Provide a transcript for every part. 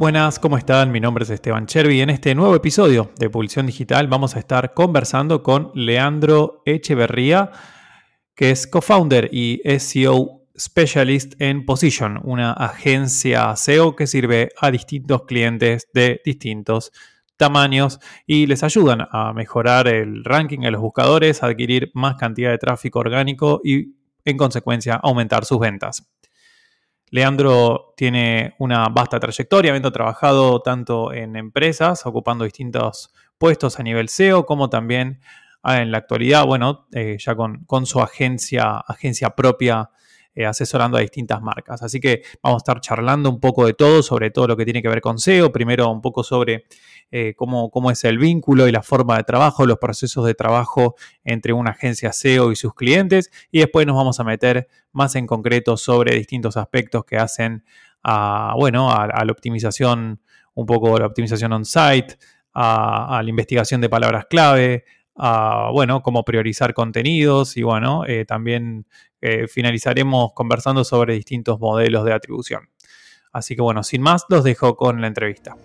Buenas, ¿cómo están? Mi nombre es Esteban Chervi y en este nuevo episodio de Publicidad Digital vamos a estar conversando con Leandro Echeverría, que es co-founder y SEO Specialist en Position, una agencia SEO que sirve a distintos clientes de distintos tamaños y les ayudan a mejorar el ranking en los buscadores, adquirir más cantidad de tráfico orgánico y en consecuencia aumentar sus ventas. Leandro tiene una vasta trayectoria, habiendo trabajado tanto en empresas, ocupando distintos puestos a nivel SEO, como también ah, en la actualidad, bueno, eh, ya con, con, su agencia, agencia propia eh, asesorando a distintas marcas. Así que vamos a estar charlando un poco de todo, sobre todo lo que tiene que ver con SEO. Primero un poco sobre eh, cómo, cómo, es el vínculo y la forma de trabajo, los procesos de trabajo entre una agencia SEO y sus clientes. Y después nos vamos a meter más en concreto sobre distintos aspectos que hacen a, bueno, a, la optimización, un poco la optimización on-site, a, la investigación de palabras clave, a, bueno, cómo priorizar contenidos y, bueno, eh, también eh, finalizaremos conversando sobre distintos modelos de atribución. Así que, bueno, sin más, los dejo con la entrevista.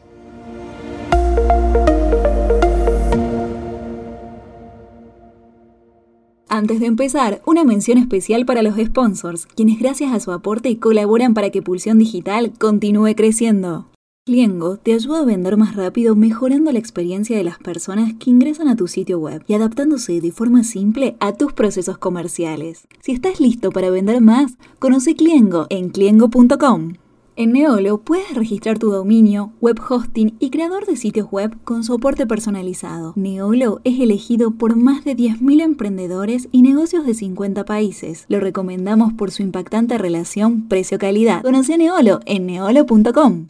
Antes de empezar, una mención especial para los sponsors, quienes gracias a su aporte colaboran para que Pulsión Digital continúe creciendo. Cliengo te ayuda a vender más rápido mejorando la experiencia de las personas que ingresan a tu sitio web y adaptándose de forma simple a tus procesos comerciales. Si estás listo para vender más, conoce Cliengo en cliengo.com. En Neolo puedes registrar tu dominio, web hosting y creador de sitios web con soporte personalizado. Neolo es elegido por más de 10.000 emprendedores y negocios de 50 países. Lo recomendamos por su impactante relación precio-calidad. Conoce Neolo en neolo.com.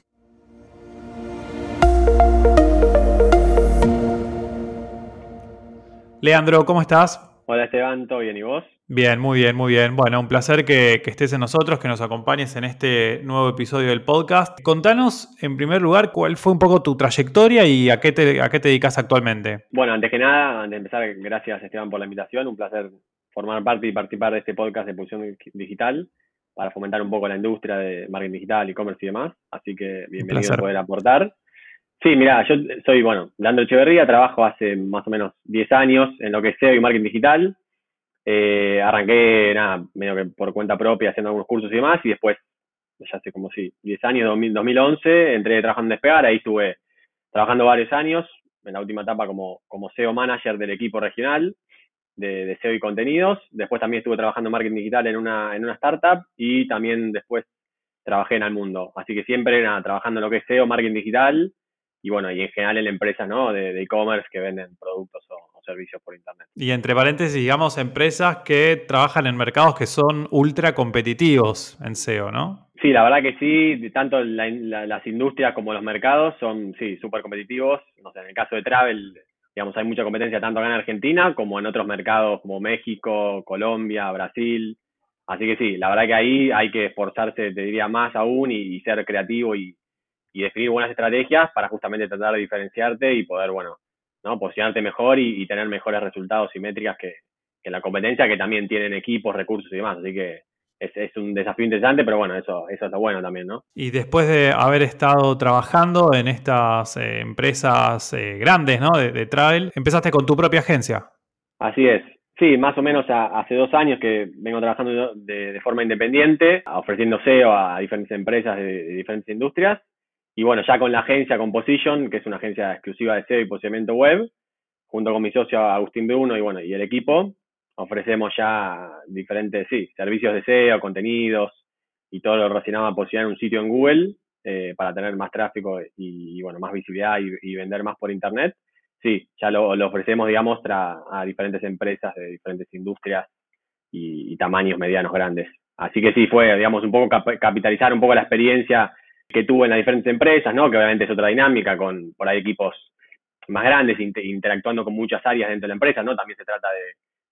Leandro, ¿cómo estás? Hola Esteban, ¿todo bien y vos? Bien, muy bien, muy bien. Bueno, un placer que, estés en nosotros, que nos acompañes en este nuevo episodio del podcast. Contanos, en primer lugar, cuál fue un poco tu trayectoria y a qué te, a qué te dedicas actualmente. Bueno, antes que nada, antes de empezar, gracias Esteban por la invitación. Un placer formar parte y participar de este podcast de Pulsión Digital para fomentar un poco la industria de marketing digital, e-commerce y demás. Así que bienvenido a poder aportar. Sí, mira, yo soy, bueno, Leandro Echeverría, trabajo hace más o menos 10 años en lo que es SEO y marketing digital. Eh, arranqué, nada, medio que por cuenta propia haciendo algunos cursos y demás, y después, ya hace como sí, 10 años, 2011, entré trabajando en Despegar, ahí estuve trabajando varios años, en la última etapa como, como SEO manager del equipo regional de, de SEO y contenidos. Después también estuve trabajando en marketing digital en una, en una startup y también después trabajé en el mundo. Así que siempre nada, trabajando en lo que es SEO, marketing digital y bueno, y en general en empresas ¿no? de e-commerce que venden productos o, servicios por internet. Y entre paréntesis, digamos, empresas que trabajan en mercados que son ultra competitivos en SEO, ¿no? Sí, la verdad que sí, tanto las industrias como los mercados son, sí, súper competitivos. No sé, en el caso de travel, digamos, hay mucha competencia tanto acá en Argentina como en otros mercados como México, Colombia, Brasil. Así que sí, la verdad que ahí hay que esforzarse, te diría, más aún y ser creativo y, y definir buenas estrategias para justamente tratar de diferenciarte y poder, bueno, ¿no? posicionarte mejor y, tener mejores resultados y métricas que, en la competencia, que también tienen equipos, recursos y demás. Así que es, un desafío interesante, pero bueno, eso, eso está bueno también, ¿no? Y después de haber estado trabajando en estas eh, empresas eh, grandes, ¿no? De, travel, empezaste con tu propia agencia. Así es. Sí, más o menos hace dos años que vengo trabajando de, forma independiente, ofreciendo SEO a diferentes empresas de diferentes industrias y bueno, ya con la agencia Composition, que es una agencia exclusiva de SEO y posicionamiento web, junto con mi socio Agustín Bruno y bueno, y el equipo, ofrecemos ya diferentes, sí, servicios de SEO, contenidos y todo lo relacionado a posicionar un sitio en Google eh, para tener más tráfico y, bueno, más visibilidad y, vender más por internet. Sí, ya lo, ofrecemos, digamos, a diferentes empresas de diferentes industrias y, tamaños medianos grandes. Así que sí, fue, digamos, un poco capitalizar un poco la experiencia que tuvo en las diferentes empresas, ¿no? Que obviamente es otra dinámica con por ahí equipos más grandes interactuando con muchas áreas dentro de la empresa, ¿no? También se trata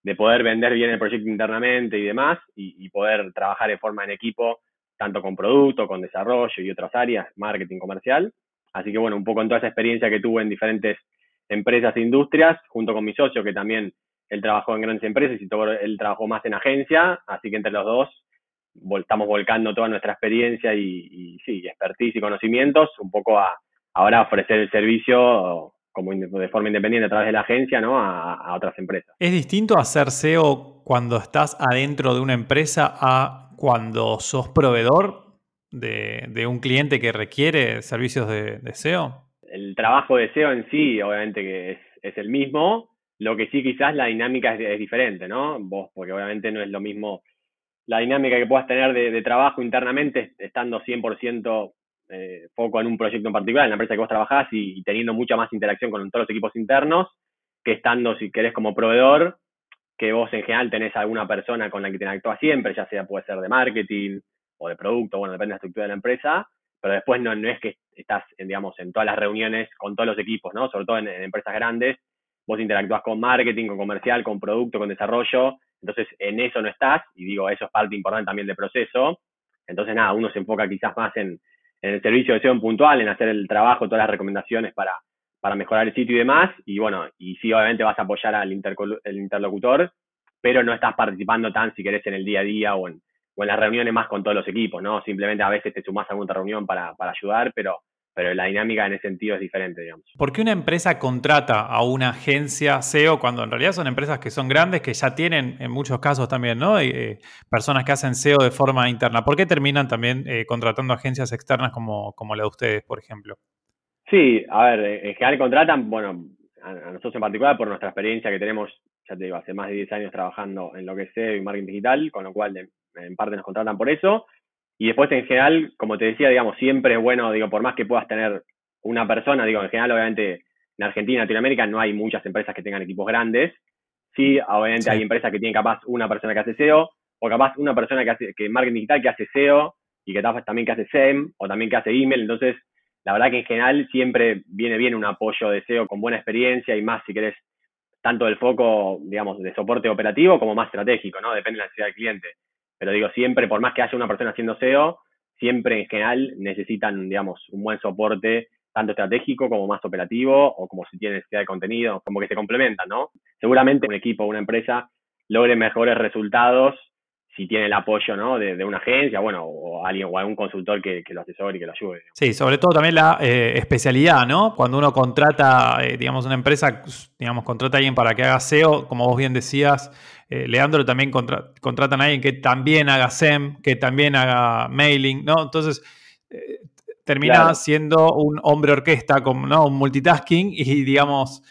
de, poder vender bien el proyecto internamente y demás y, poder trabajar de forma en equipo, tanto con producto, con desarrollo y otras áreas, marketing comercial. Así que bueno, un poco en toda esa experiencia que tuve en diferentes empresas e industrias, junto con mi socio que también él trabajó en grandes empresas y todo, él trabajó más en agencia, así que entre los dos estamos volcando toda nuestra experiencia y, y, sí, expertise y conocimientos un poco a ahora ofrecer el servicio como de forma independiente a través de la agencia ¿no? a, otras empresas. ¿Es distinto hacer SEO cuando estás adentro de una empresa a cuando sos proveedor de, un cliente que requiere servicios de, SEO? El trabajo de SEO en sí, obviamente que es, es el mismo, lo que sí quizás la dinámica es, diferente, ¿no? Vos, porque obviamente no es lo mismo la dinámica que puedas tener de, trabajo internamente estando 100% eh, foco en un proyecto en particular, en la empresa que vos trabajás y, teniendo mucha más interacción con todos los equipos internos, que estando, si querés, como proveedor, que vos en general tenés alguna persona con la que te actúa siempre, ya sea puede ser de marketing o de producto, bueno, depende de la estructura de la empresa, pero después no, no es que estás, en, digamos, en todas las reuniones con todos los equipos, ¿no? Sobre todo en, en empresas grandes, vos interactúas con marketing, con comercial, con producto, con desarrollo, entonces en eso no estás, y digo, eso es parte importante también del proceso, entonces nada, uno se enfoca quizás más en, en el servicio de SEO puntual, en hacer el trabajo, todas las recomendaciones para, para mejorar el sitio y demás, y bueno, y sí obviamente vas a apoyar al el interlocutor, pero no estás participando tan, si querés, en el día a día o en, o en las reuniones más con todos los equipos, ¿no? Simplemente a veces te sumás a alguna reunión para, para ayudar, pero pero la dinámica en ese sentido es diferente, digamos. ¿Por qué una empresa contrata a una agencia SEO cuando en realidad son empresas que son grandes, que ya tienen en muchos casos también, ¿no? Eh, personas que hacen SEO de forma interna. ¿Por qué terminan también eh, contratando agencias externas como, como la de ustedes, por ejemplo? Sí, a ver, en general contratan, bueno, a, nosotros en particular por nuestra experiencia que tenemos, ya te digo, hace más de 10 años trabajando en lo que es SEO y marketing digital, con lo cual en parte nos contratan por eso. Y después, en general, como te decía, digamos, siempre es bueno, digo, por más que puedas tener una persona, digo, en general, obviamente, en Argentina, Latinoamérica, no hay muchas empresas que tengan equipos grandes. Sí, obviamente hay empresas que tienen capaz una persona que hace SEO, o capaz una persona que hace, que marketing digital que hace SEO, y que también que hace SEM, o también que hace email. Entonces, la verdad que en general siempre viene bien un apoyo de SEO con buena experiencia y más, si querés, tanto del foco, digamos, de soporte operativo como más estratégico, ¿no? Depende de la necesidad del cliente. Pero digo, siempre, por más que haya una persona haciendo SEO, siempre en general necesitan, digamos, un buen soporte, tanto estratégico como más operativo, o como si tiene necesidad de contenido, como que se complementan, ¿no? Seguramente un equipo una empresa logre mejores resultados si tiene el apoyo ¿no? de, una agencia, bueno, o alguien o algún consultor que, lo asesore y que lo ayude. Sí, sobre todo también la eh, especialidad, ¿no? Cuando uno contrata, eh, digamos, una empresa, digamos, contrata a alguien para que haga SEO, como vos bien decías, eh, Leandro también contratan a alguien que también haga SEM, que también haga mailing, ¿no? Entonces, termina siendo un hombre orquesta, como, ¿no? Un multitasking y, digamos,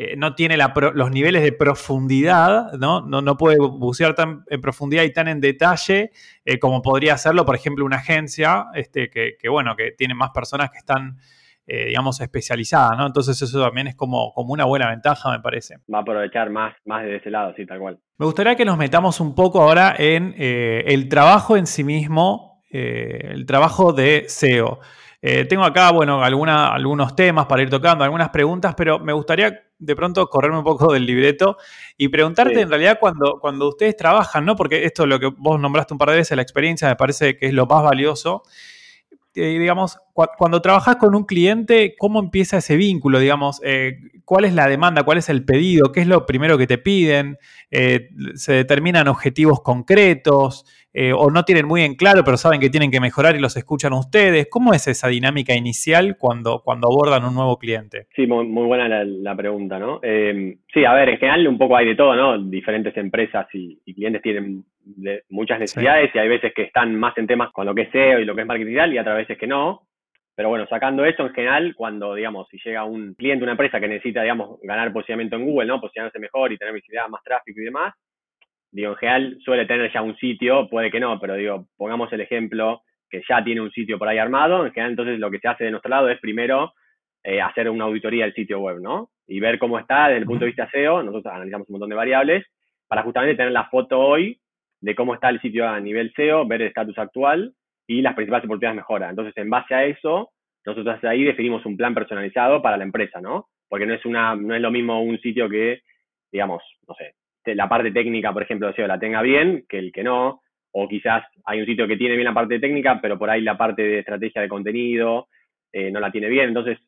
eh, no tiene los niveles de profundidad, ¿no? ¿no? puede bucear tan en profundidad y tan en detalle eh, como podría hacerlo, por ejemplo, una agencia este, que, bueno, que tiene más personas que están, eh, digamos, especializadas, ¿no? Entonces eso también es como, como una buena ventaja, me parece. Va a aprovechar más, más de ese lado, sí, tal cual. Me gustaría que nos metamos un poco ahora en el trabajo en sí mismo, el trabajo de SEO. Tengo acá, bueno, alguna, algunos temas para ir tocando, algunas preguntas, pero me gustaría de pronto correrme un poco del libreto y preguntarte en realidad cuando, cuando ustedes trabajan, ¿no? Porque esto es lo que vos nombraste un par de veces, la experiencia me parece que es lo más valioso. Eh, digamos, cuando trabajas con un cliente, ¿cómo empieza ese vínculo? Digamos, eh, ¿cuál es la demanda? ¿Cuál es el pedido? ¿Qué es lo primero que te piden? Eh, ¿Se determinan objetivos concretos? Eh, o no tienen muy en claro, pero saben que tienen que mejorar y los escuchan ustedes. ¿Cómo es esa dinámica inicial cuando, cuando abordan un nuevo cliente? Sí, muy, buena la, pregunta, ¿no? Eh, sí, a ver, en general un poco hay de todo, ¿no? Diferentes empresas y, clientes tienen muchas necesidades y hay veces que están más en temas con lo que es SEO y lo que es marketing digital y otras veces que no. Pero bueno, sacando eso en general, cuando, digamos, si llega un cliente, una empresa que necesita, digamos, ganar posicionamiento en Google, ¿no? Posicionarse mejor y tener visibilidad, más tráfico y demás, digo, en general suele tener ya un sitio, puede que no, pero digo, pongamos el ejemplo que ya tiene un sitio por ahí armado, en general entonces lo que se hace de nuestro lado es primero eh, hacer una auditoría del sitio web, ¿no? Y ver cómo está desde el punto de vista SEO, nosotros analizamos un montón de variables, para justamente tener la foto hoy de cómo está el sitio a nivel SEO, ver el estatus actual y las principales oportunidades de mejora. Entonces, en base a eso, nosotros ahí definimos un plan personalizado para la empresa, ¿no? Porque no es, una, no es lo mismo un sitio que, digamos, no sé, la parte técnica, por ejemplo, SEO la tenga bien que el que no, o quizás hay un sitio que tiene bien la parte técnica, pero por ahí la parte de estrategia de contenido eh, no la tiene bien. Entonces,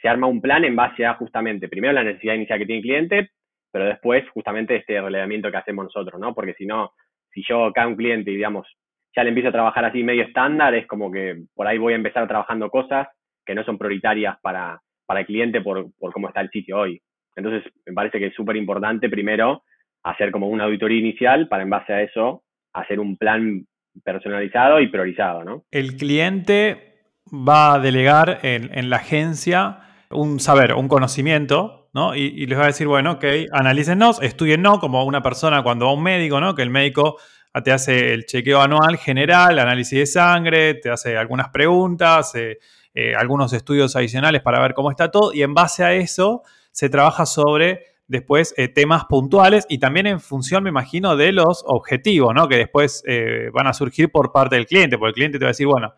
se arma un plan en base a justamente, primero la necesidad inicial que tiene el cliente, pero después justamente este relevamiento que hacemos nosotros, ¿no? Porque si no, si yo acá un cliente y digamos, ya le empiezo a trabajar así medio estándar, es como que por ahí voy a empezar trabajando cosas que no son prioritarias para, para el cliente por, por cómo está el sitio hoy. Entonces, me parece que es súper importante primero hacer como una auditoría inicial para en base a eso hacer un plan personalizado y priorizado, ¿no? El cliente va a delegar en, la agencia un saber, un conocimiento, ¿no? Y, les va a decir, bueno, ok, analícennos, estudiennos como una persona cuando va a un médico, ¿no? Que el médico te hace el chequeo anual general, análisis de sangre, te hace algunas preguntas, eh, eh, algunos estudios adicionales para ver cómo está todo, y en base a eso se trabaja sobre después eh, temas puntuales y también en función, me imagino, de los objetivos, ¿no? Que después van a surgir por parte del cliente, porque el cliente te va a decir, bueno,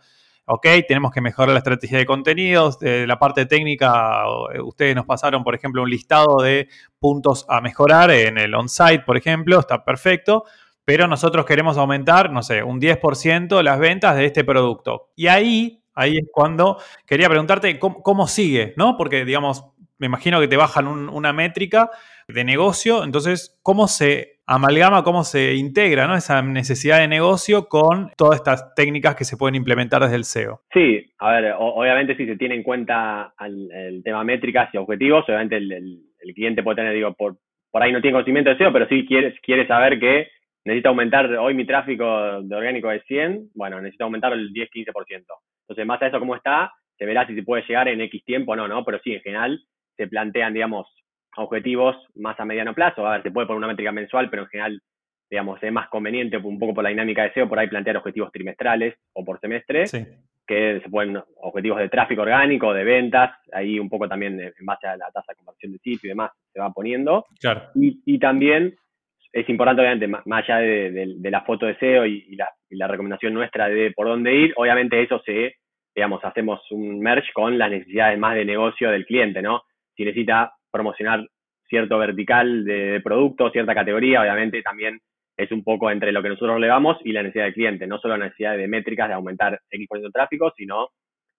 ok, tenemos que mejorar la estrategia de contenidos, de la parte técnica, ustedes nos pasaron, por ejemplo, un listado de puntos a mejorar en el on-site, por ejemplo, está perfecto, pero nosotros queremos aumentar, no sé, un 10% las ventas de este producto. Y ahí, ahí es cuando quería preguntarte cómo, sigue, ¿no? Porque, digamos, me imagino que te bajan una métrica de negocio, entonces, ¿cómo se amalgama, cómo se integra esa necesidad de negocio con todas estas técnicas que se pueden implementar desde el SEO? Sí, a ver, obviamente si se tiene en cuenta el, tema métricas y objetivos, obviamente el, cliente puede tener, digo, por, por ahí no tiene conocimiento de SEO, pero sí quiere, quiere saber que necesito aumentar hoy mi tráfico de orgánico de 100, bueno, necesito aumentar el 10-15%. Entonces, más a eso cómo está, se verá si se puede llegar en X tiempo o no, ¿no? Pero sí, en general se plantean, digamos, objetivos más a mediano plazo. A ver, se puede poner una métrica mensual, pero en general, digamos, es más conveniente, un poco por la dinámica de SEO, por ahí plantear objetivos trimestrales o por semestre, que se pueden objetivos de tráfico orgánico, de ventas, ahí un poco también en base a la tasa de conversión de sitio y demás se va poniendo. Claro. Y, y también es importante, obviamente, más allá de, la foto de SEO y, la, recomendación nuestra de por dónde ir, obviamente eso se, digamos, hacemos un merge con las necesidades más de negocio del cliente, ¿no? Si necesita promocionar cierto vertical de, producto, cierta categoría, obviamente también es un poco entre lo que nosotros le damos y la necesidad del cliente, no solo la necesidad de métricas de aumentar X por de tráfico, sino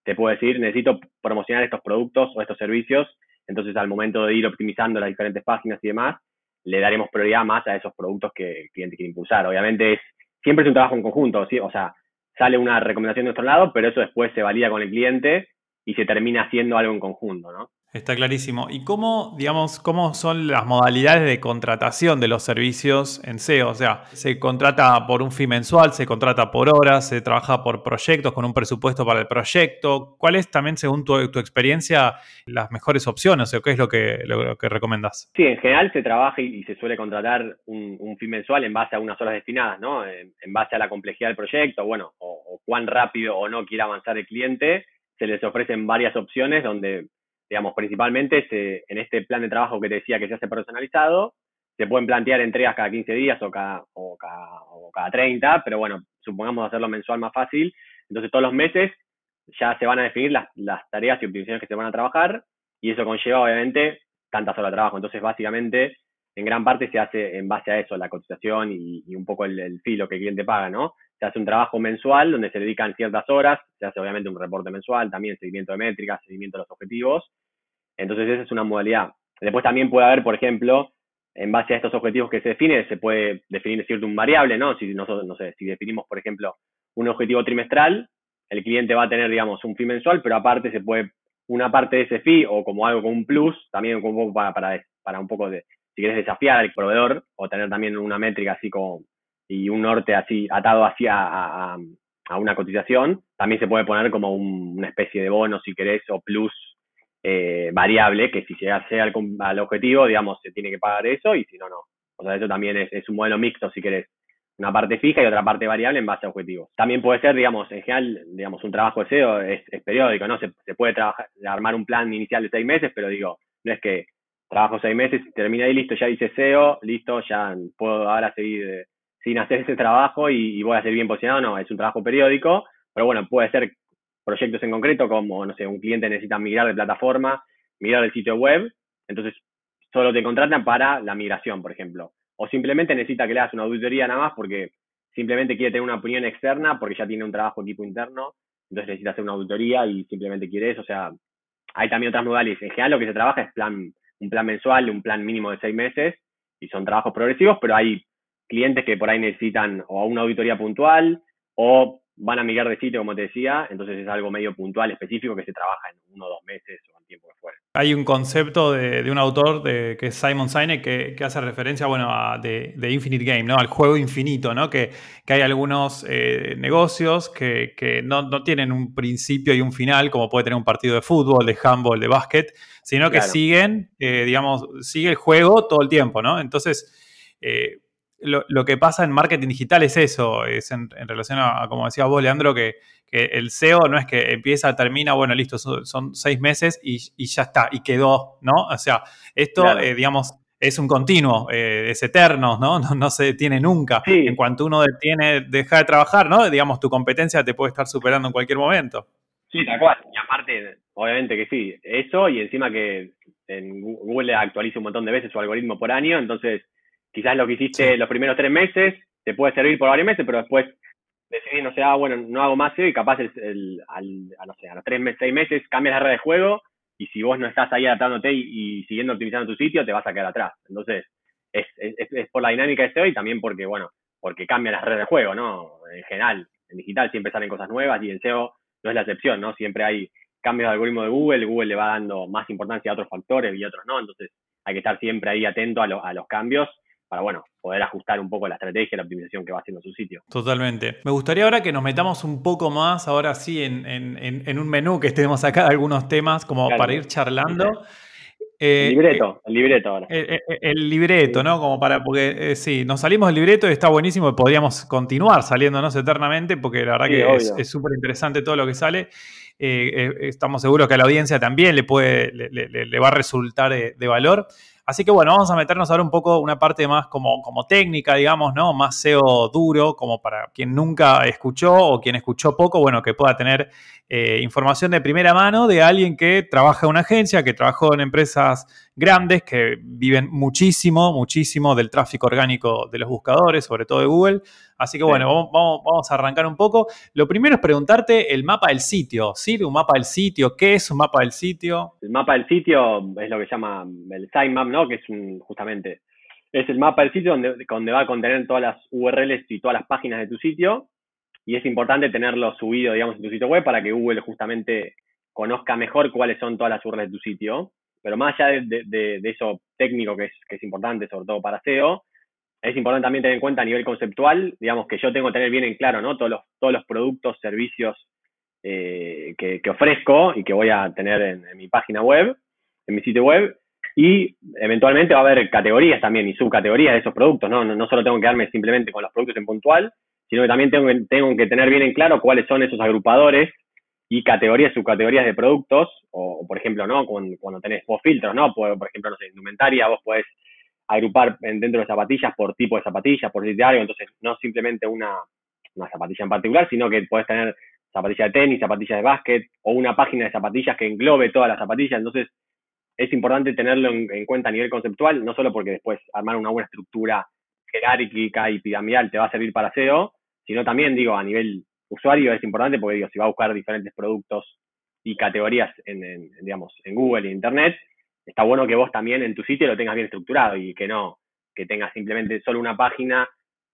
te puedo decir, necesito promocionar estos productos o estos servicios, entonces al momento de ir optimizando las diferentes páginas y demás, le daremos prioridad más a esos productos que el cliente quiere impulsar. Obviamente es, siempre es un trabajo en conjunto, o sea, sale una recomendación de nuestro lado, pero eso después se valida con el cliente y se termina haciendo algo en conjunto, ¿no? Está clarísimo. ¿Y cómo, digamos, cómo son las modalidades de contratación de los servicios en SEO? O sea, ¿se contrata por un fee mensual, se contrata por horas, se trabaja por proyectos con un presupuesto para el proyecto? ¿Cuál es también, según tu, experiencia, las mejores opciones o qué es lo que, lo, que recomendas? Sí, en general se trabaja y, se suele contratar un, un, fee mensual en base a unas horas destinadas, ¿no? En, base a la complejidad del proyecto, bueno, o cuán rápido o no quiere avanzar el cliente, se les ofrecen varias opciones donde digamos, principalmente en este plan de trabajo que te decía que se hace personalizado, se pueden plantear entregas cada 15 días o cada, o cada, 30, pero bueno, supongamos hacerlo mensual más fácil. Entonces todos los meses ya se van a definir las, tareas y optimizaciones que se van a trabajar y eso conlleva obviamente tantas horas de trabajo. Entonces básicamente en gran parte se hace en base a eso, la cotización y, un poco el, filo que el cliente paga, ¿no? Se hace un trabajo mensual donde se dedican ciertas horas, se hace obviamente un reporte mensual, también seguimiento de métricas, seguimiento de los objetivos entonces esa es una modalidad. Después también puede haber, por ejemplo, en base a estos objetivos que se definen, se puede definir cierto un variable, ¿no? Si nosotros, no sé, si definimos, por ejemplo, un objetivo trimestral, el cliente va a tener, digamos, un fee mensual, pero aparte se puede, una parte de ese fee o como algo con un plus, también como para, para, un poco de, si quieres desafiar al proveedor o tener también una métrica así como, y un norte así atado hacia a, a, una cotización, también se puede poner como una especie de bono, si querés, o plus eh, variable, que si llega al, al, objetivo, digamos, se tiene que pagar eso y si no, no. O sea, eso también es, un modelo mixto, si querés. Una parte fija y otra parte variable en base a objetivos. También puede ser, digamos, en general, digamos, un trabajo de SEO es, periódico, ¿no? Se, puede trabajar, armar un plan inicial de seis meses, pero digo, no es que trabajo seis meses, termina y listo, ya hice SEO, listo, ya puedo ahora seguir eh, sin hacer ese trabajo y, voy a ser bien posicionado, no, es un trabajo periódico, pero bueno, puede ser proyectos en concreto, como, no sé, un cliente necesita migrar de plataforma, migrar del sitio web, entonces solo te contratan para la migración, por ejemplo. O simplemente necesita que le hagas una auditoría nada más porque simplemente quiere tener una opinión externa porque ya tiene un trabajo equipo interno, entonces necesita hacer una auditoría y simplemente quiere eso. O sea, hay también otras modalidades. En general lo que se trabaja es plan, un plan mensual, un plan mínimo de seis meses y son trabajos progresivos, pero hay clientes que por ahí necesitan o una auditoría puntual o van a migrar de sitio, como te decía, entonces es algo medio puntual, específico, que se trabaja en uno o dos meses o en tiempo que fuera. Hay un concepto de, un autor de, que es Simon Sinek que, hace referencia bueno, a de, Infinite Game, ¿no? al juego infinito, ¿no? que, hay algunos eh, negocios que, no, tienen un principio y un final, como puede tener un partido de fútbol, de handball, de básquet, sino que siguen, eh, digamos, sigue el juego todo el tiempo. ¿no? Entonces, eh, lo, que pasa en marketing digital es eso, es en, relación a, como decías vos, Leandro, que, el SEO no es que empieza, termina, bueno, listo, son, seis meses y, ya está, y quedó, ¿no? O sea, esto, eh, digamos, es un continuo, eh, es eterno, ¿no? ¿no? se detiene nunca. En cuanto uno detiene, deja de trabajar, ¿no? Digamos, tu competencia te puede estar superando en cualquier momento. Sí, tal cual. Y aparte, obviamente que sí, eso y encima que en Google actualiza un montón de veces su algoritmo por año, entonces quizás lo que hiciste los primeros tres meses te puede servir por varios meses, pero después decidís, no sé, ah, bueno, no hago más SEO y capaz el, al, a, no sé, a los tres meses, seis meses cambias la red de juego y si vos no estás ahí adaptándote y, siguiendo optimizando tu sitio, te vas a quedar atrás. Entonces, es, es, es, por la dinámica de SEO y también porque, bueno, porque cambian las redes de juego, ¿no? En general, en digital siempre salen cosas nuevas y en SEO no es la excepción, ¿no? Siempre hay cambios de algoritmo de Google, Google le va dando más importancia a otros factores y otros no, entonces hay que estar siempre ahí atento a, a los cambios para, bueno, poder ajustar un poco la estrategia y la optimización que va haciendo su sitio. Totalmente. Me gustaría ahora que nos metamos un poco más, ahora sí, en, un menú que estemos acá, algunos temas como para ir charlando. el libreto, el libreto ahora. El, libreto, ¿no? Como para, porque eh, sí, nos salimos del libreto y está buenísimo y podríamos continuar saliéndonos eternamente porque la verdad que es súper interesante todo lo que sale. Eh, eh, estamos seguros que a la audiencia también le puede, le, va a resultar de valor. Así que bueno, vamos a meternos ahora un poco una parte más como, como técnica, digamos, ¿no? Más SEO duro, como para quien nunca escuchó o quien escuchó poco, bueno, que pueda tener eh, información de primera mano de alguien que trabaja en una agencia, que trabajó en empresas grandes, que viven muchísimo, muchísimo del tráfico orgánico de los buscadores, sobre todo de Google. Así que bueno, vamos, a arrancar un poco. Lo primero es preguntarte el mapa del sitio. ¿Sirve un mapa del sitio? ¿Qué es un mapa del sitio? El mapa del sitio es lo que se llama el sitemap, ¿no? Que es un, justamente es el mapa del sitio donde, donde va a contener todas las URLs y todas las páginas de tu sitio y es importante tenerlo subido, digamos, en tu sitio web para que Google justamente conozca mejor cuáles son todas las URLs de tu sitio. Pero más allá de, eso técnico que es, que es importante, sobre todo para SEO, es importante también tener en cuenta a nivel conceptual, digamos, que yo tengo que tener bien en claro, ¿no? Todos los, todos los productos, servicios eh, que, ofrezco y que voy a tener en, mi página web, en mi sitio web. Y eventualmente va a haber categorías también y subcategorías de esos productos, ¿no? No, no solo tengo que quedarme simplemente con los productos en puntual, sino que también tengo, tengo que tener bien en claro cuáles son esos agrupadores y categorías, subcategorías de productos, o, por ejemplo, ¿no? Cuando, cuando, tenés vos filtros, ¿no? Por, ejemplo, no sé, indumentaria, vos podés agrupar dentro de zapatillas por tipo de zapatillas, por diario, entonces no simplemente una, una zapatilla en particular, sino que podés tener zapatillas de tenis, zapatillas de básquet, o una página de zapatillas que englobe todas las zapatillas, entonces es importante tenerlo en, en cuenta a nivel conceptual, no solo porque después armar una buena estructura jerárquica y piramidal te va a servir para SEO, sino también, digo, a nivel usuario es importante porque, digo, si va a buscar diferentes productos y categorías en, digamos, en Google e Internet, está bueno que vos también en tu sitio lo tengas bien estructurado y que no, que tengas simplemente solo una página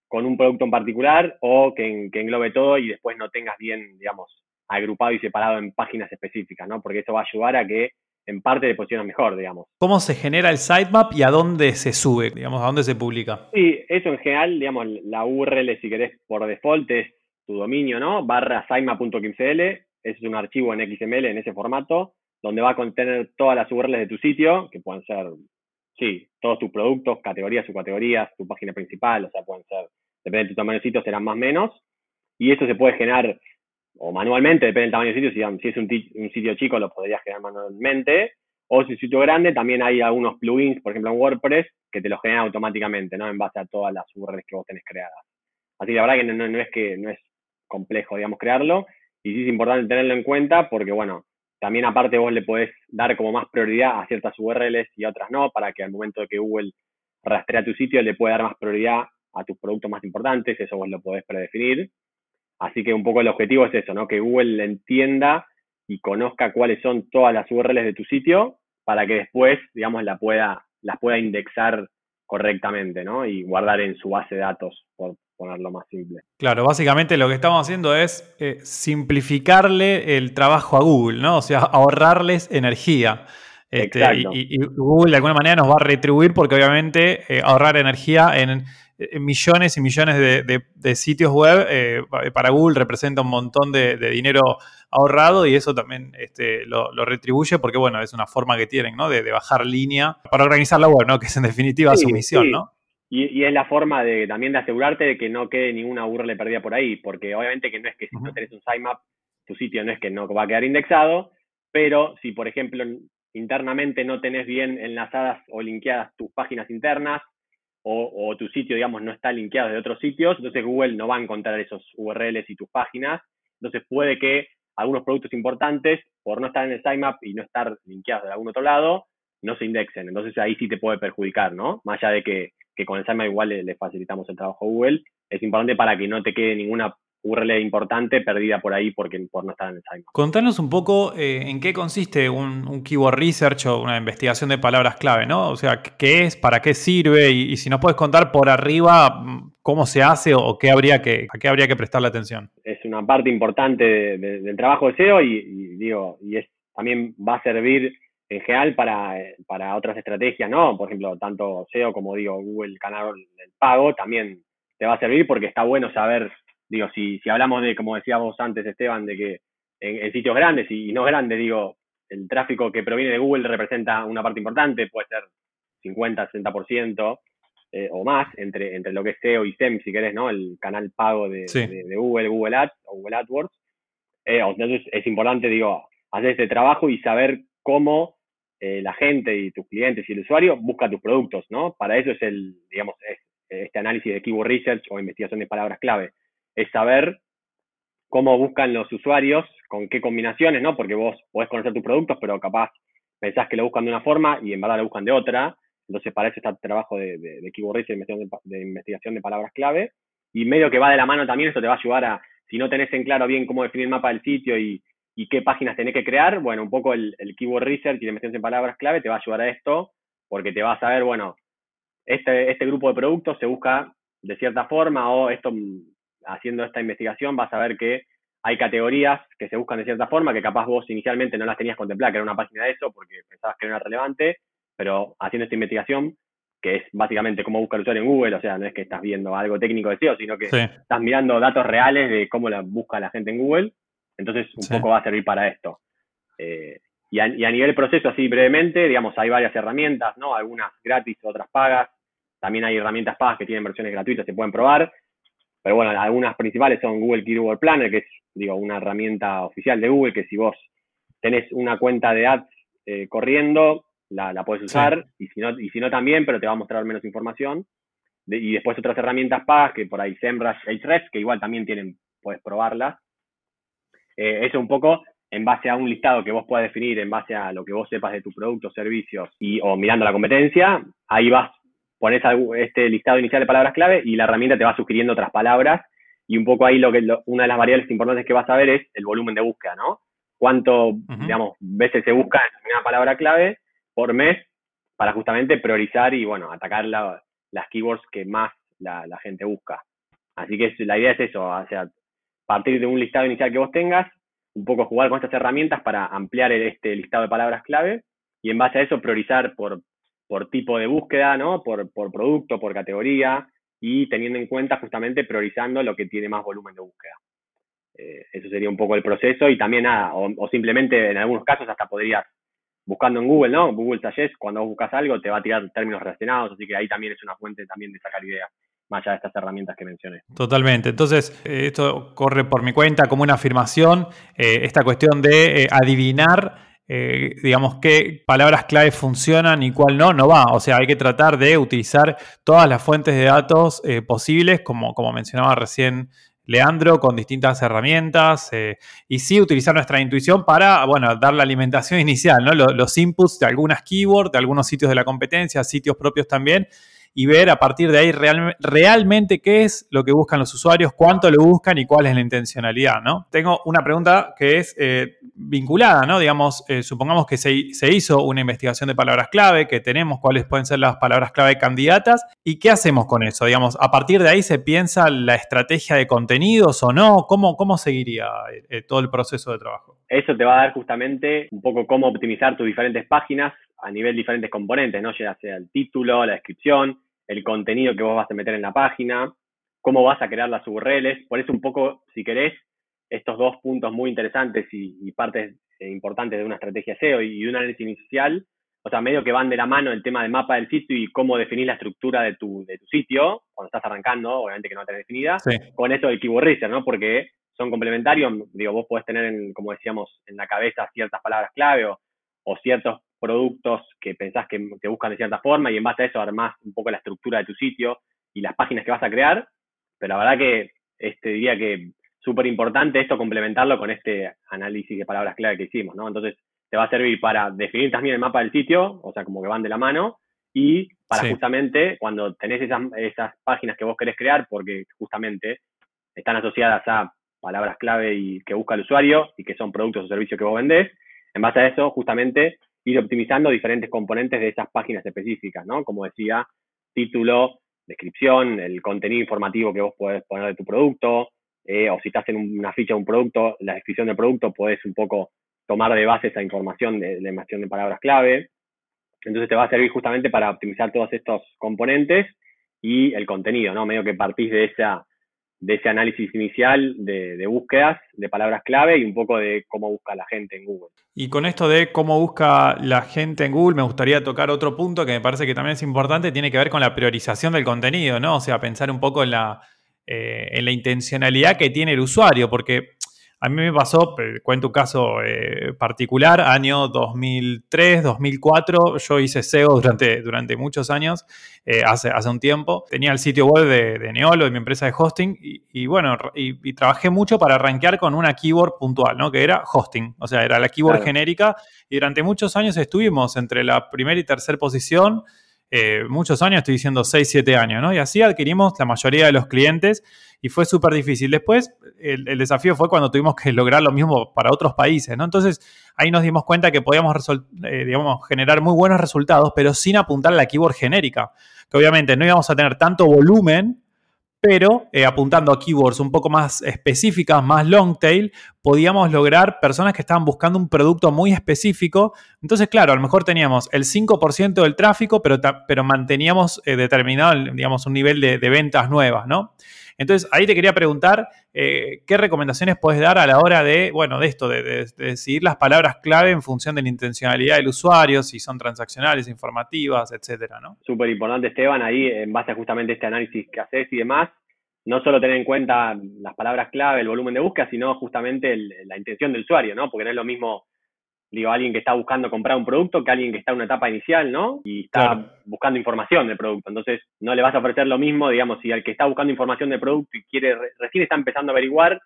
con un producto en particular o que, que englobe todo y después no tengas bien, digamos, agrupado y separado en páginas específicas, ¿no? Porque eso va a ayudar a que en parte de posiciona mejor, digamos. ¿Cómo se genera el sitemap y a dónde se sube, digamos, a dónde se publica? Sí, eso en general, digamos, la URL, si querés, por default es tu dominio, ¿no? Barra sitemap.xml, es un archivo en XML en ese formato, donde va a contener todas las URLs de tu sitio, que pueden ser, sí, todos tus productos, categorías, subcategorías, tu página principal, o sea, pueden ser, depende de tu tamaño de sitio, serán más o menos, y eso se puede generar o manualmente, depende del tamaño del sitio, si, si es un, sitio chico lo podrías generar manualmente, o si es un sitio grande, también hay algunos plugins, por ejemplo en WordPress, que te los generan automáticamente, ¿no? En base a todas las URLs que vos tenés creadas. Así que la verdad que no, no, es que no es complejo, digamos, crearlo, y sí es importante tenerlo en cuenta porque, bueno, también aparte vos le podés dar como más prioridad a ciertas URLs y otras no, para que al momento de que Google rastrea tu sitio le pueda dar más prioridad a tus productos más importantes, eso vos lo podés predefinir. Así que un poco el objetivo es eso, ¿no? Que Google entienda y conozca cuáles son todas las URLs de tu sitio para que después, digamos, pueda, las pueda indexar correctamente, ¿no? Y guardar en su base de datos, por, ponerlo más simple. Claro, básicamente lo que estamos haciendo es eh, simplificarle el trabajo a Google, ¿no? O sea, ahorrarles energía. Este, y, Google de alguna manera nos va a retribuir porque obviamente eh, ahorrar energía en, millones y millones de, sitios web eh, para Google representa un montón de, dinero ahorrado y eso también este, lo, retribuye porque bueno, es una forma que tienen ¿no? de, bajar línea para organizar la web, ¿no? que es en definitiva su misión. ¿no? Y, es la forma de también de asegurarte de que no quede ninguna URL perdida por ahí, porque obviamente que no es que si no tenés un sitemap, tu sitio no es que no va a quedar indexado, pero si por ejemplo internamente no tenés bien enlazadas o linkeadas tus páginas internas o, tu sitio, digamos, no está linkeado de otros sitios, entonces Google no va a encontrar esos URLs y tus páginas. Entonces puede que algunos productos importantes, por no estar en el sitemap y no estar linkeados de algún otro lado, no se indexen. Entonces ahí sí te puede perjudicar, ¿no? Más allá de que, con el sitemap igual le, le, facilitamos el trabajo a Google, es importante para que no te quede ninguna URL importante perdida por ahí porque, por no estar en el sitemap. Contanos un poco eh, en qué consiste un, keyword research o una investigación de palabras clave, ¿no? O sea, qué es, para qué sirve y, si nos puedes contar por arriba mm, cómo se hace o, qué habría que, a qué habría que prestarle atención. Es una parte importante del trabajo de SEO y, digo, y es, también va a servir en general para, para otras estrategias, ¿no? Por ejemplo, tanto SEO como digo Google Canal del Pago también te va a servir porque está bueno saber digo, si, si hablamos de, como decíamos antes, Esteban, de que en, sitios grandes y, no grandes, digo, el tráfico que proviene de Google representa una parte importante, puede ser 50, 60% eh, o más entre, entre lo que es SEO y SEM, si querés, ¿no? El canal pago de, de, Google, Google Ads o Google AdWords. Eh, entonces es importante, digo, hacer este trabajo y saber cómo eh, la gente y tus clientes y el usuario busca tus productos, ¿no? Para eso es el, digamos, es este análisis de keyword research o investigación de palabras clave es saber cómo buscan los usuarios, con qué combinaciones, ¿no? Porque vos podés conocer tus productos, pero capaz pensás que lo buscan de una forma y en verdad lo buscan de otra. Entonces, para eso está el trabajo de, de, keyword research, de investigación, de, palabras clave. Y medio que va de la mano también, eso te va a ayudar a, si no tenés en claro bien cómo definir el mapa del sitio y, qué páginas tenés que crear, bueno, un poco el, keyword research y la investigación de palabras clave te va a ayudar a esto, porque te va a saber, bueno, este, este grupo de productos se busca de cierta forma o esto haciendo esta investigación vas a ver que hay categorías que se buscan de cierta forma, que capaz vos inicialmente no las tenías contempladas, que era una página de eso, porque pensabas que no era relevante, pero haciendo esta investigación, que es básicamente cómo busca el usuario en Google, o sea, no es que estás viendo algo técnico de SEO, sino que estás mirando datos reales de cómo la busca la gente en Google, entonces un poco va a servir para esto. Eh, y, a, y, a, nivel proceso, así brevemente, digamos, hay varias herramientas, ¿no? Algunas gratis, otras pagas. También hay herramientas pagas que tienen versiones gratuitas, se pueden probar. Pero bueno, algunas principales son Google Keyword Planner, que es, digo, una herramienta oficial de Google que si vos tenés una cuenta de ads eh, corriendo, la, la puedes usar, y, si no, y si no también, pero te va a mostrar menos información. y después otras herramientas pagas, que por ahí SEMrush, Ahrefs, que igual también tienen, puedes probarlas. Eh, eso un poco en base a un listado que vos puedas definir, en base a lo que vos sepas de tu producto, servicios, y, o mirando la competencia, ahí vas pones este listado inicial de palabras clave y la herramienta te va sugiriendo otras palabras y un poco ahí lo que una de las variables importantes que vas a ver es el volumen de búsqueda, ¿no? Cuánto, digamos, veces se busca en una palabra clave por mes para justamente priorizar y, bueno, atacar las keywords que más la, gente busca. Así que la idea es eso, o sea, partir de un listado inicial que vos tengas, un poco jugar con estas herramientas para ampliar este listado de palabras clave y en base a eso priorizar por por tipo de búsqueda, ¿no? Por, por producto, por categoría y teniendo en cuenta justamente priorizando lo que tiene más volumen de búsqueda. Eh, eso sería un poco el proceso y también nada, o, simplemente en algunos casos hasta podrías, buscando en Google, ¿no? Google Suggest, cuando buscas algo te va a tirar términos relacionados, así que ahí también es una fuente también de sacar ideas más allá de estas herramientas que mencioné. Totalmente. Entonces, eh, esto corre por mi cuenta como una afirmación, eh, esta cuestión de adivinar eh, digamos, qué palabras clave funcionan y cuál no, no va. O sea, hay que tratar de utilizar todas las fuentes de datos eh, posibles, como, como mencionaba recién Leandro, con distintas herramientas eh, y sí utilizar nuestra intuición para, bueno, dar la alimentación inicial, ¿no? Los, inputs de algunas keywords, de algunos sitios de la competencia, sitios propios también, y ver a partir de ahí realmente qué es lo que buscan los usuarios, cuánto lo buscan y cuál es la intencionalidad, ¿no? Tengo una pregunta que es eh, vinculada, ¿no? Digamos, eh, supongamos que se, se, hizo una investigación de palabras clave, que tenemos cuáles pueden ser las palabras clave candidatas y qué hacemos con eso, digamos, a partir de ahí se piensa la estrategia de contenidos o no, ¿cómo, cómo seguiría eh, todo el proceso de trabajo? Eso te va a dar justamente un poco cómo optimizar tus diferentes páginas a nivel diferentes componentes, ¿no? Ya sea el título, la descripción, el contenido que vos vas a meter en la página, cómo vas a crear las URLs. Por eso un poco, si querés, estos dos puntos muy interesantes y, partes eh, importantes de una estrategia SEO y, un análisis inicial, o sea, medio que van de la mano el tema del mapa del sitio y cómo definir la estructura de tu, de tu sitio, cuando estás arrancando, obviamente que no está definida, con eso del keyword research, ¿no? Porque son complementarios, digo, vos podés tener, en, como decíamos, en la cabeza ciertas palabras clave o, o ciertos productos que pensás que te buscan de cierta forma y en base a eso armás un poco la estructura de tu sitio y las páginas que vas a crear, pero la verdad que este, diría que súper importante esto complementarlo con este análisis de palabras clave que hicimos, ¿no? Entonces te va a servir para definir también el mapa del sitio, o sea, como que van de la mano, y para justamente cuando tenés esas, esas páginas que vos querés crear, porque justamente están asociadas a palabras clave y que busca el usuario y que son productos o servicios que vos vendés, en base a eso, justamente ir optimizando diferentes componentes de esas páginas específicas, ¿no? Como decía, título, descripción, el contenido informativo que vos podés poner de tu producto, eh, o si estás en una ficha de un producto, la descripción del producto, podés un poco tomar de base esa información de la información de palabras clave. Entonces te va a servir justamente para optimizar todos estos componentes y el contenido, ¿no? Medio que partís de esa de ese análisis inicial de, búsquedas, de palabras clave y un poco de cómo busca la gente en Google. Y con esto de cómo busca la gente en Google, me gustaría tocar otro punto que me parece que también es importante, tiene que ver con la priorización del contenido, ¿no? O sea, pensar un poco en la, eh, en la intencionalidad que tiene el usuario, porque a mí me pasó, cuento un caso eh, particular, año 2003, 2004, yo hice SEO durante, durante muchos años, eh, hace, hace un tiempo. Tenía el sitio web de, Neolo, de mi empresa de hosting, y, bueno, y, trabajé mucho para rankear con una keyword puntual, ¿no? Que era hosting, o sea, era la keyword genérica, y durante muchos años estuvimos entre la primera y tercera posición, eh, muchos años, estoy diciendo 6, 7 años, ¿no? Y así adquirimos la mayoría de los clientes y fue súper difícil. Después, el, desafío fue cuando tuvimos que lograr lo mismo para otros países, ¿no? Entonces, ahí nos dimos cuenta que podíamos, eh, generar muy buenos resultados, pero sin apuntar a la keyword genérica, que obviamente no íbamos a tener tanto volumen pero eh, apuntando a keywords un poco más específicas, más long tail, podíamos lograr personas que estaban buscando un producto muy específico. Entonces, claro, a lo mejor teníamos el 5% del tráfico, pero, pero manteníamos eh, determinado, digamos, un nivel de, ventas nuevas, ¿no? Entonces, ahí te quería preguntar, eh, ¿qué recomendaciones puedes dar a la hora de, bueno, de esto, de, decidir las palabras clave en función de la intencionalidad del usuario, si son transaccionales, informativas, etcétera, ¿no? Súper importante, Esteban, ahí en base a justamente este análisis que haces y demás, no solo tener en cuenta las palabras clave, el volumen de búsqueda, sino justamente la intención del usuario, ¿no? Porque no es lo mismo digo, alguien que está buscando comprar un producto que alguien que está en una etapa inicial, ¿no? Y está buscando información del producto. Entonces, no le vas a ofrecer lo mismo, digamos, si al que está buscando información del producto y quiere, recién está empezando a averiguar,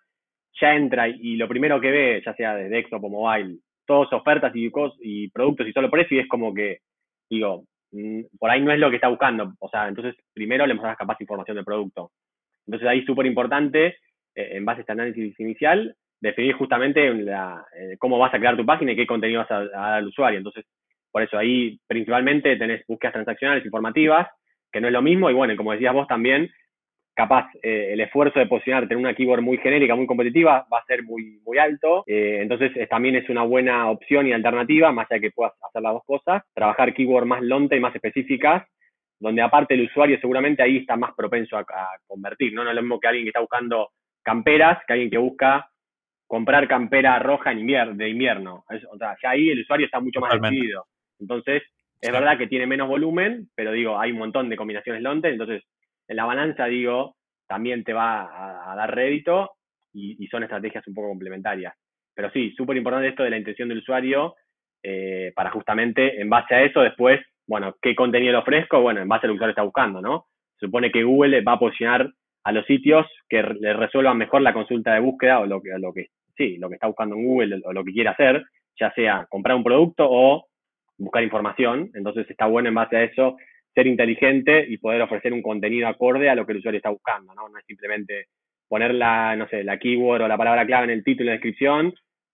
ya entra y, lo primero que ve, ya sea de desktop o mobile, todas ofertas y, y productos y solo por eso, y es como que, digo, mm, por ahí no es lo que está buscando. O sea, entonces primero le mostrás capaz información del producto. Entonces ahí súper importante, eh, en base a este análisis inicial, definir justamente la, eh, cómo vas a crear tu página y qué contenido vas a, dar al usuario. Entonces, por eso ahí principalmente tenés búsquedas transaccionales informativas, que no es lo mismo, y bueno, como decías vos también, capaz eh, el esfuerzo de posicionarte en una keyword muy genérica, muy competitiva, va a ser muy, muy alto. Eh, entonces también es una buena opción y alternativa, más allá de que puedas hacer las dos cosas, trabajar keywords más lonte y más específicas, donde aparte el usuario seguramente ahí está más propenso a, a convertir, ¿no? No es lo mismo que alguien que está buscando camperas, que alguien que busca comprar campera roja en invierno, de invierno. o sea, ya ahí el usuario está mucho más decidido. Entonces, es verdad que tiene menos volumen, pero digo, hay un montón de combinaciones Lonte, entonces en la balanza, digo, también te va a, dar rédito y, son estrategias un poco complementarias. Pero sí, súper importante esto de la intención del usuario eh, para justamente, en base a eso, después, bueno, ¿qué contenido le ofrezco? Bueno, en base a lo que usuario está buscando, ¿no? supone que Google va a posicionar a los sitios que le resuelvan mejor la consulta de búsqueda o lo que, lo que sí, lo que está buscando en Google o lo que quiere hacer, ya sea comprar un producto o buscar información. Entonces está bueno en base a eso ser inteligente y poder ofrecer un contenido acorde a lo que el usuario está buscando, ¿no? No es simplemente poner la, no sé, la keyword o la palabra clave en el título y la descripción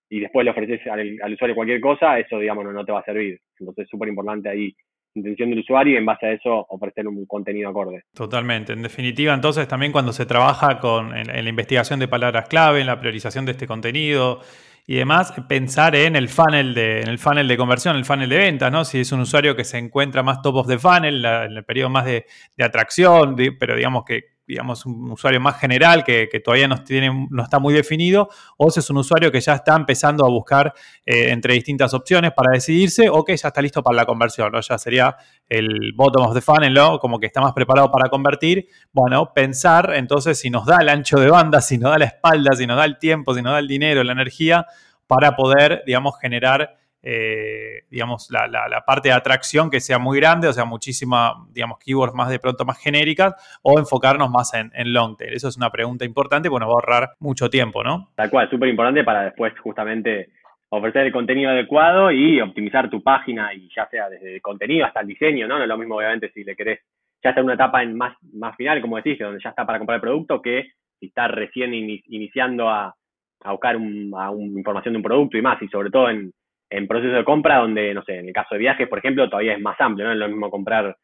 y después le ofreces al, usuario cualquier cosa, eso, digamos, no, no te va a servir. Entonces es súper importante ahí intención del usuario y en base a eso ofrecer un contenido acorde. Totalmente. En definitiva, entonces también cuando se trabaja con, en, la investigación de palabras clave, en la priorización de este contenido y demás, pensar en el funnel de, en el funnel de conversión, el funnel de venta, ¿no? Si es un usuario que se encuentra más top of the funnel, en el periodo más de atracción, pero digamos que digamos, un usuario más general que, todavía no, tiene, no está muy definido, o si es un usuario que ya está empezando a buscar eh, entre distintas opciones para decidirse, o que ya está listo para la conversión, ¿no? Ya sería el bottom of the funnel, ¿no? Como que está más preparado para convertir. Bueno, pensar entonces si nos da el ancho de banda, si nos da la espalda, si nos da el tiempo, si nos da el dinero, la energía, para poder, digamos, generar eh, digamos, la, la, parte de atracción que sea muy grande, o sea, muchísima, digamos, keywords más de pronto más genéricas, o enfocarnos más en, en long tail. Eso es una pregunta importante, bueno, va a ahorrar mucho tiempo, ¿no? Tal cual, súper importante para después justamente ofrecer el contenido adecuado y optimizar tu página, y ya sea desde el contenido hasta el diseño, ¿no? No es lo mismo, obviamente, si le querés ya está en una etapa en más, más final, como decís, donde ya está para comprar el producto, que si está recién iniciando a, buscar un, a información de un producto y más, y sobre todo en, en proceso de compra donde, no sé, en el caso de viajes, por ejemplo, todavía es más amplio, ¿no? Es lo mismo comprar,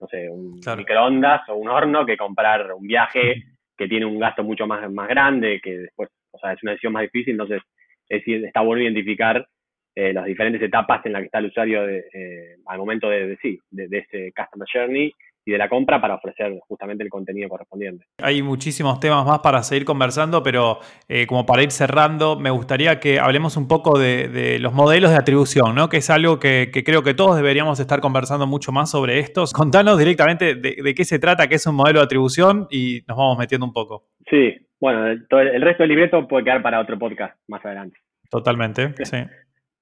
no sé, un microondas o un horno que comprar un viaje que tiene un gasto mucho más, más grande, que después, o sea, es una decisión más difícil, entonces es, está bueno identificar eh, las diferentes etapas en las que está el usuario eh, al momento de, de, sí, de, de ese customer journey y de la compra para ofrecer justamente el contenido correspondiente. Hay muchísimos temas más para seguir conversando, pero eh, como para ir cerrando, me gustaría que hablemos un poco de, los modelos de atribución, ¿no? que es algo que, creo que todos deberíamos estar conversando mucho más sobre estos. Contanos directamente de, qué se trata, qué es un modelo de atribución y nos vamos metiendo un poco. Sí, bueno, el, resto del libreto puede quedar para otro podcast más adelante. Totalmente, sí.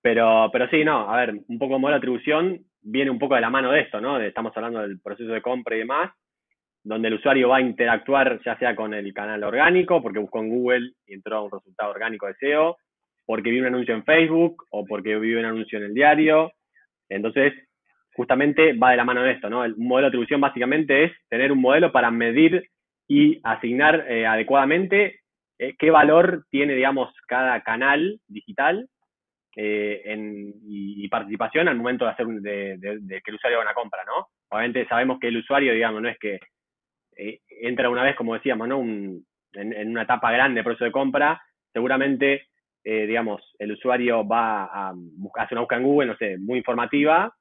Pero, pero sí, no, a ver, un poco modelo de atribución viene un poco de la mano de esto, ¿no? estamos hablando del proceso de compra y demás, donde el usuario va a interactuar ya sea con el canal orgánico, porque buscó en Google y entró a un resultado orgánico de SEO, porque vio un anuncio en Facebook o porque vio un anuncio en el diario. Entonces, justamente va de la mano de esto, ¿no? El modelo de atribución básicamente es tener un modelo para medir y asignar eh, adecuadamente eh, qué valor tiene, digamos, cada canal digital eh, en, y, participación al momento de hacer de, que el usuario haga una compra, ¿no? Obviamente sabemos que el usuario, digamos, no es que eh, entra una vez, como decíamos, ¿no? en, una etapa grande de proceso de compra, seguramente, eh, digamos, el usuario va a buscar, hacer una búsqueda en Google, no sé, muy informativa,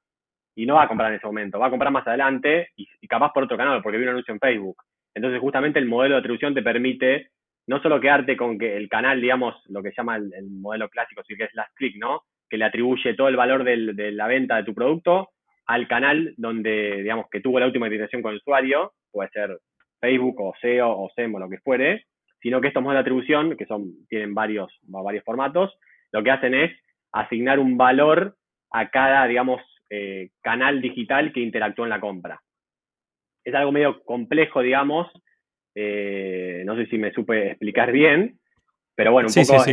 y no va a comprar en ese momento, va a comprar más adelante y, y capaz por otro canal, porque vi un anuncio en Facebook. Entonces, justamente el modelo de atribución te permite no solo quedarte con que el canal, digamos, lo que llama el, modelo clásico, sí que es last click, ¿no? Que le atribuye todo el valor de la venta de tu producto al canal donde, digamos, que tuvo la última interacción con el usuario, puede ser Facebook o SEO o SEM o lo que fuere, sino que estos modelos de atribución, que son, tienen varios, varios formatos, lo que hacen es asignar un valor a cada, digamos, eh, canal digital que interactúa en la compra. Es algo medio complejo, digamos, eh, no sé si me supe explicar bien, pero bueno, un poco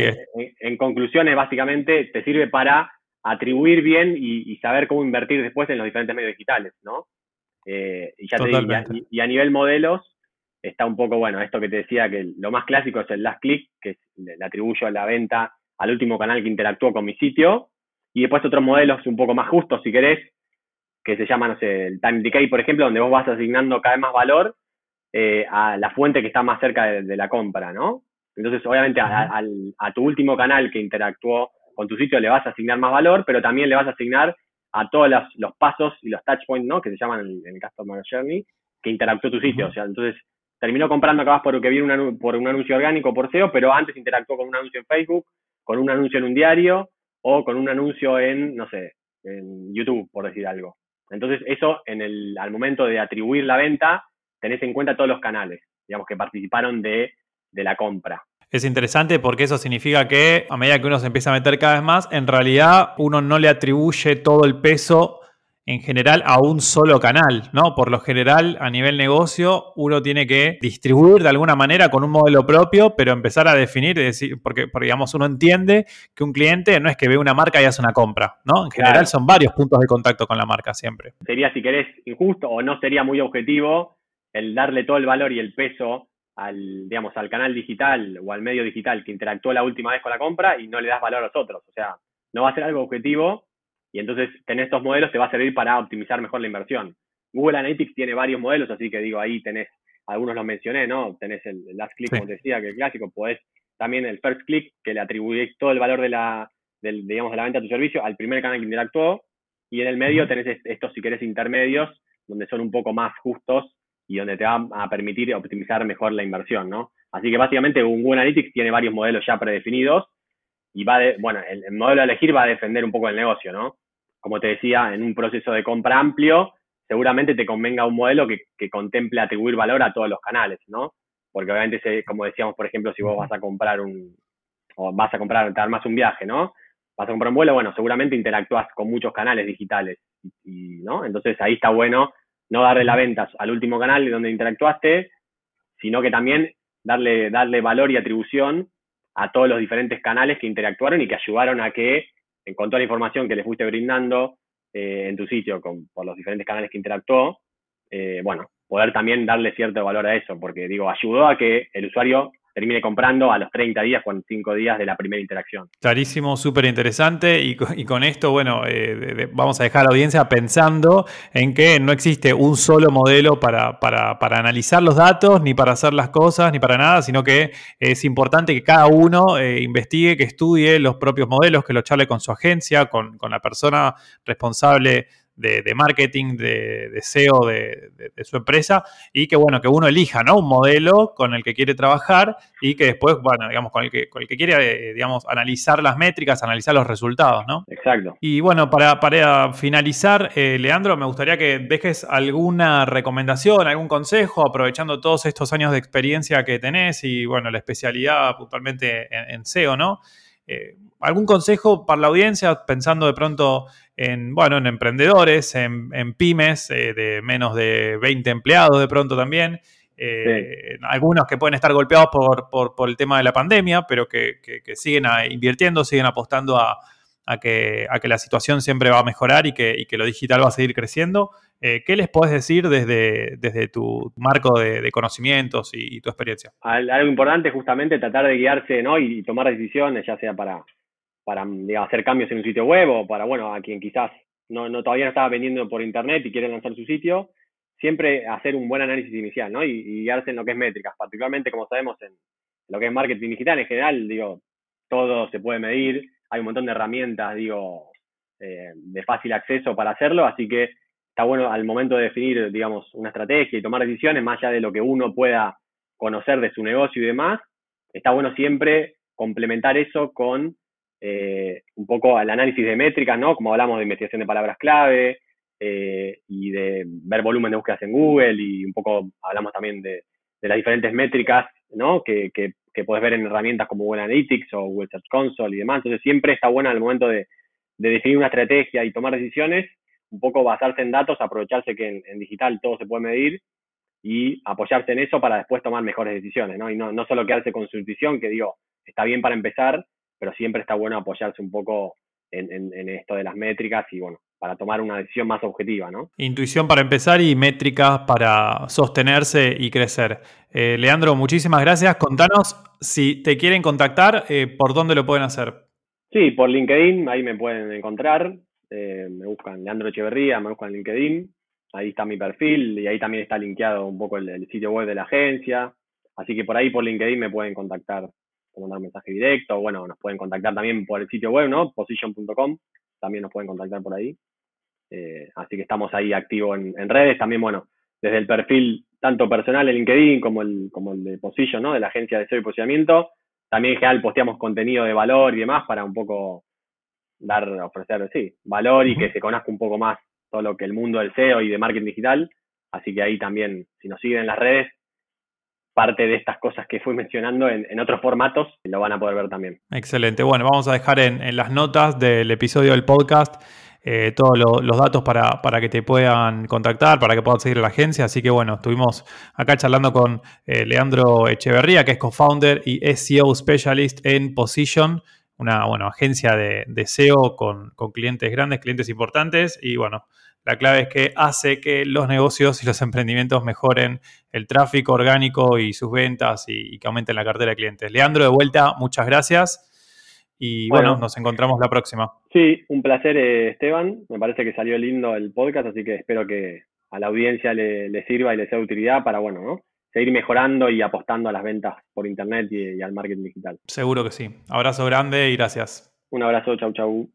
En, conclusiones, básicamente te sirve para atribuir bien y, saber cómo invertir después en los diferentes medios digitales, ¿no? Eh, y, ya te y, a, nivel modelos, está un poco, bueno, esto que te decía, que lo más clásico es el last click, que le atribuyo a la venta al último canal que interactuó con mi sitio, y después otros modelos un poco más justos, si querés, que se llama, no sé, el time decay, por ejemplo, donde vos vas asignando cada vez más valor eh, a la fuente que está más cerca de, la compra, ¿no? Entonces, obviamente, a, tu último canal que interactuó con tu sitio le vas a asignar más valor, pero también le vas a asignar a todos los, pasos y los touch points, ¿no? Que se llaman en, el Customer Journey, que interactuó tu sitio. O sea, entonces, terminó comprando acabas por que viene un, por un anuncio orgánico por SEO, pero antes interactuó con un anuncio en Facebook, con un anuncio en un diario o con un anuncio en, no sé, en YouTube, por decir algo. Entonces, eso en el, al momento de atribuir la venta, tenés en cuenta todos los canales, digamos, que participaron de, la compra. Es interesante porque eso significa que a medida que uno se empieza a meter cada vez más, en realidad uno no le atribuye todo el peso en general a un solo canal, ¿no? Por lo general, a nivel negocio, uno tiene que distribuir de alguna manera con un modelo propio, pero empezar a definir, decir, porque, digamos, uno entiende que un cliente no es que ve una marca y hace una compra, ¿no? En general son varios puntos de contacto con la marca siempre. Sería, si querés, injusto o no sería muy objetivo el darle todo el valor y el peso al, digamos, al canal digital o al medio digital que interactuó la última vez con la compra y no le das valor a los otros. O sea, no va a ser algo objetivo y entonces tener estos modelos te va a servir para optimizar mejor la inversión. Google Analytics tiene varios modelos, así que digo, ahí tenés, algunos los mencioné, ¿no? Tenés el, last click, como te decía, que es clásico, podés también el first click, que le atribuís todo el valor de la, del, digamos, de la venta de tu servicio al primer canal que interactuó, y en el medio tenés estos, si querés, intermedios, donde son un poco más justos y donde te va a permitir optimizar mejor la inversión, ¿no? Así que básicamente un Google Analytics tiene varios modelos ya predefinidos y va de, bueno, el, modelo a elegir va a defender un poco el negocio, ¿no? Como te decía, en un proceso de compra amplio, seguramente te convenga un modelo que, que contemple atribuir valor a todos los canales, ¿no? Porque obviamente, como decíamos, por ejemplo, si vos vas a comprar un, o vas a comprar, te armas un viaje, ¿no? Vas a comprar un vuelo, bueno, seguramente interactúas con muchos canales digitales, y, ¿no? Entonces ahí está bueno no darle la venta al último canal donde interactuaste, sino que también darle, darle valor y atribución a todos los diferentes canales que interactuaron y que ayudaron a que, con toda la información que les fuiste brindando eh, en tu sitio con, por los diferentes canales que interactuó, eh, bueno, poder también darle cierto valor a eso, porque digo, ayudó a que el usuario termine comprando a los 30 días, 45 días de la primera interacción. Clarísimo, súper interesante y, con esto, bueno, eh, vamos a dejar a la audiencia pensando en que no existe un solo modelo para, para, para, analizar los datos, ni para hacer las cosas, ni para nada, sino que es importante que cada uno eh, investigue, que estudie los propios modelos, que lo charle con su agencia, con, con la persona responsable de, marketing, de, SEO de, su empresa y que bueno, que uno elija, ¿no? Un modelo con el que quiere trabajar y que después, bueno, digamos, con el que, con el que quiere, eh, digamos, analizar las métricas, analizar los resultados, ¿no? Exacto. Y bueno, para, para finalizar, eh, Leandro, me gustaría que dejes alguna recomendación, algún consejo, aprovechando todos estos años de experiencia que tenés y, bueno, la especialidad puntualmente en, SEO, ¿no? Eh, ¿Algún consejo para la audiencia, pensando de pronto en, bueno, en emprendedores, en, pymes eh, de menos de 20 empleados de pronto también. Eh, algunos que pueden estar golpeados por, el tema de la pandemia, pero que, siguen invirtiendo, siguen apostando a, que, a, que, la situación siempre va a mejorar y que, lo digital va a seguir creciendo. Eh, ¿Qué les puedes decir desde, desde tu marco de, conocimientos y, tu experiencia? Algo importante justamente tratar de guiarse ¿no? y tomar decisiones, ya sea para, para hacer cambios en un sitio web o para, bueno, a quien quizás no, todavía no estaba vendiendo por internet y quiere lanzar su sitio, siempre hacer un buen análisis inicial, ¿no? Y, guiarse en lo que es métricas, particularmente como sabemos en lo que es marketing digital en general, digo, todo se puede medir, hay un montón de herramientas, digo, eh, de fácil acceso para hacerlo, así que está bueno al momento de definir, digamos, una estrategia y tomar decisiones, más allá de lo que uno pueda conocer de su negocio y demás, está bueno siempre complementar eso con eh, un poco al análisis de métricas, ¿no? Como hablamos de investigación de palabras clave eh, y de ver volumen de búsquedas en Google y un poco hablamos también de, las diferentes métricas, ¿no? Que, que, puedes ver en herramientas como Google Analytics o Google Search Console y demás. Entonces siempre está bueno al momento de, definir una estrategia y tomar decisiones, un poco basarse en datos, aprovecharse que en, digital todo se puede medir y apoyarse en eso para después tomar mejores decisiones, ¿no? Y no, no solo quedarse con su intuición, que digo, está bien para empezar, pero siempre está bueno apoyarse un poco en, esto de las métricas y bueno, para tomar una decisión más objetiva, ¿no? Intuición para empezar y métricas para sostenerse y crecer. Eh, Leandro, muchísimas gracias. Contanos si te quieren contactar, eh, ¿por dónde lo pueden hacer? Sí, por LinkedIn, ahí me pueden encontrar. Eh, me buscan Leandro Echeverría, me buscan LinkedIn. Ahí está mi perfil y ahí también está linkeado un poco el sitio web de la agencia. Así que por ahí por LinkedIn me pueden contactar mandar mensaje directo, bueno, nos pueden contactar también por el sitio web, ¿no? Position.com, también nos pueden contactar por ahí. Eh, así que estamos ahí activos en, redes, también, bueno, desde el perfil tanto personal en LinkedIn como el, como el de Position, ¿no? De la agencia de SEO y posicionamiento. También en general posteamos contenido de valor y demás para un poco dar, ofrecer, sí, valor y que se conozca un poco más todo lo que el mundo del SEO y de marketing digital. Así que ahí también, si nos siguen en las redes, parte de estas cosas que fui mencionando en, otros formatos, lo van a poder ver también. Excelente. Bueno, vamos a dejar en, las notas del episodio del podcast eh, todos los datos para, para, que te puedan contactar, para que puedas seguir la agencia. Así que bueno, estuvimos acá charlando con eh, Leandro Echeverría, que es co-founder y SEO Specialist en Position, una bueno, agencia de, de SEO con, con clientes grandes, clientes importantes. Y bueno, la clave es que hace que los negocios y los emprendimientos mejoren el tráfico orgánico y sus ventas y, que aumenten la cartera de clientes. Leandro, de vuelta, muchas gracias. Y bueno, nos encontramos la próxima. Sí, un placer, eh, Esteban. Me parece que salió lindo el podcast, así que espero que a la audiencia le, sirva y le sea de utilidad para, bueno, ¿no? seguir mejorando y apostando a las ventas por internet y, y al marketing digital. Seguro que sí. Abrazo grande y gracias. Un abrazo, chau, chau.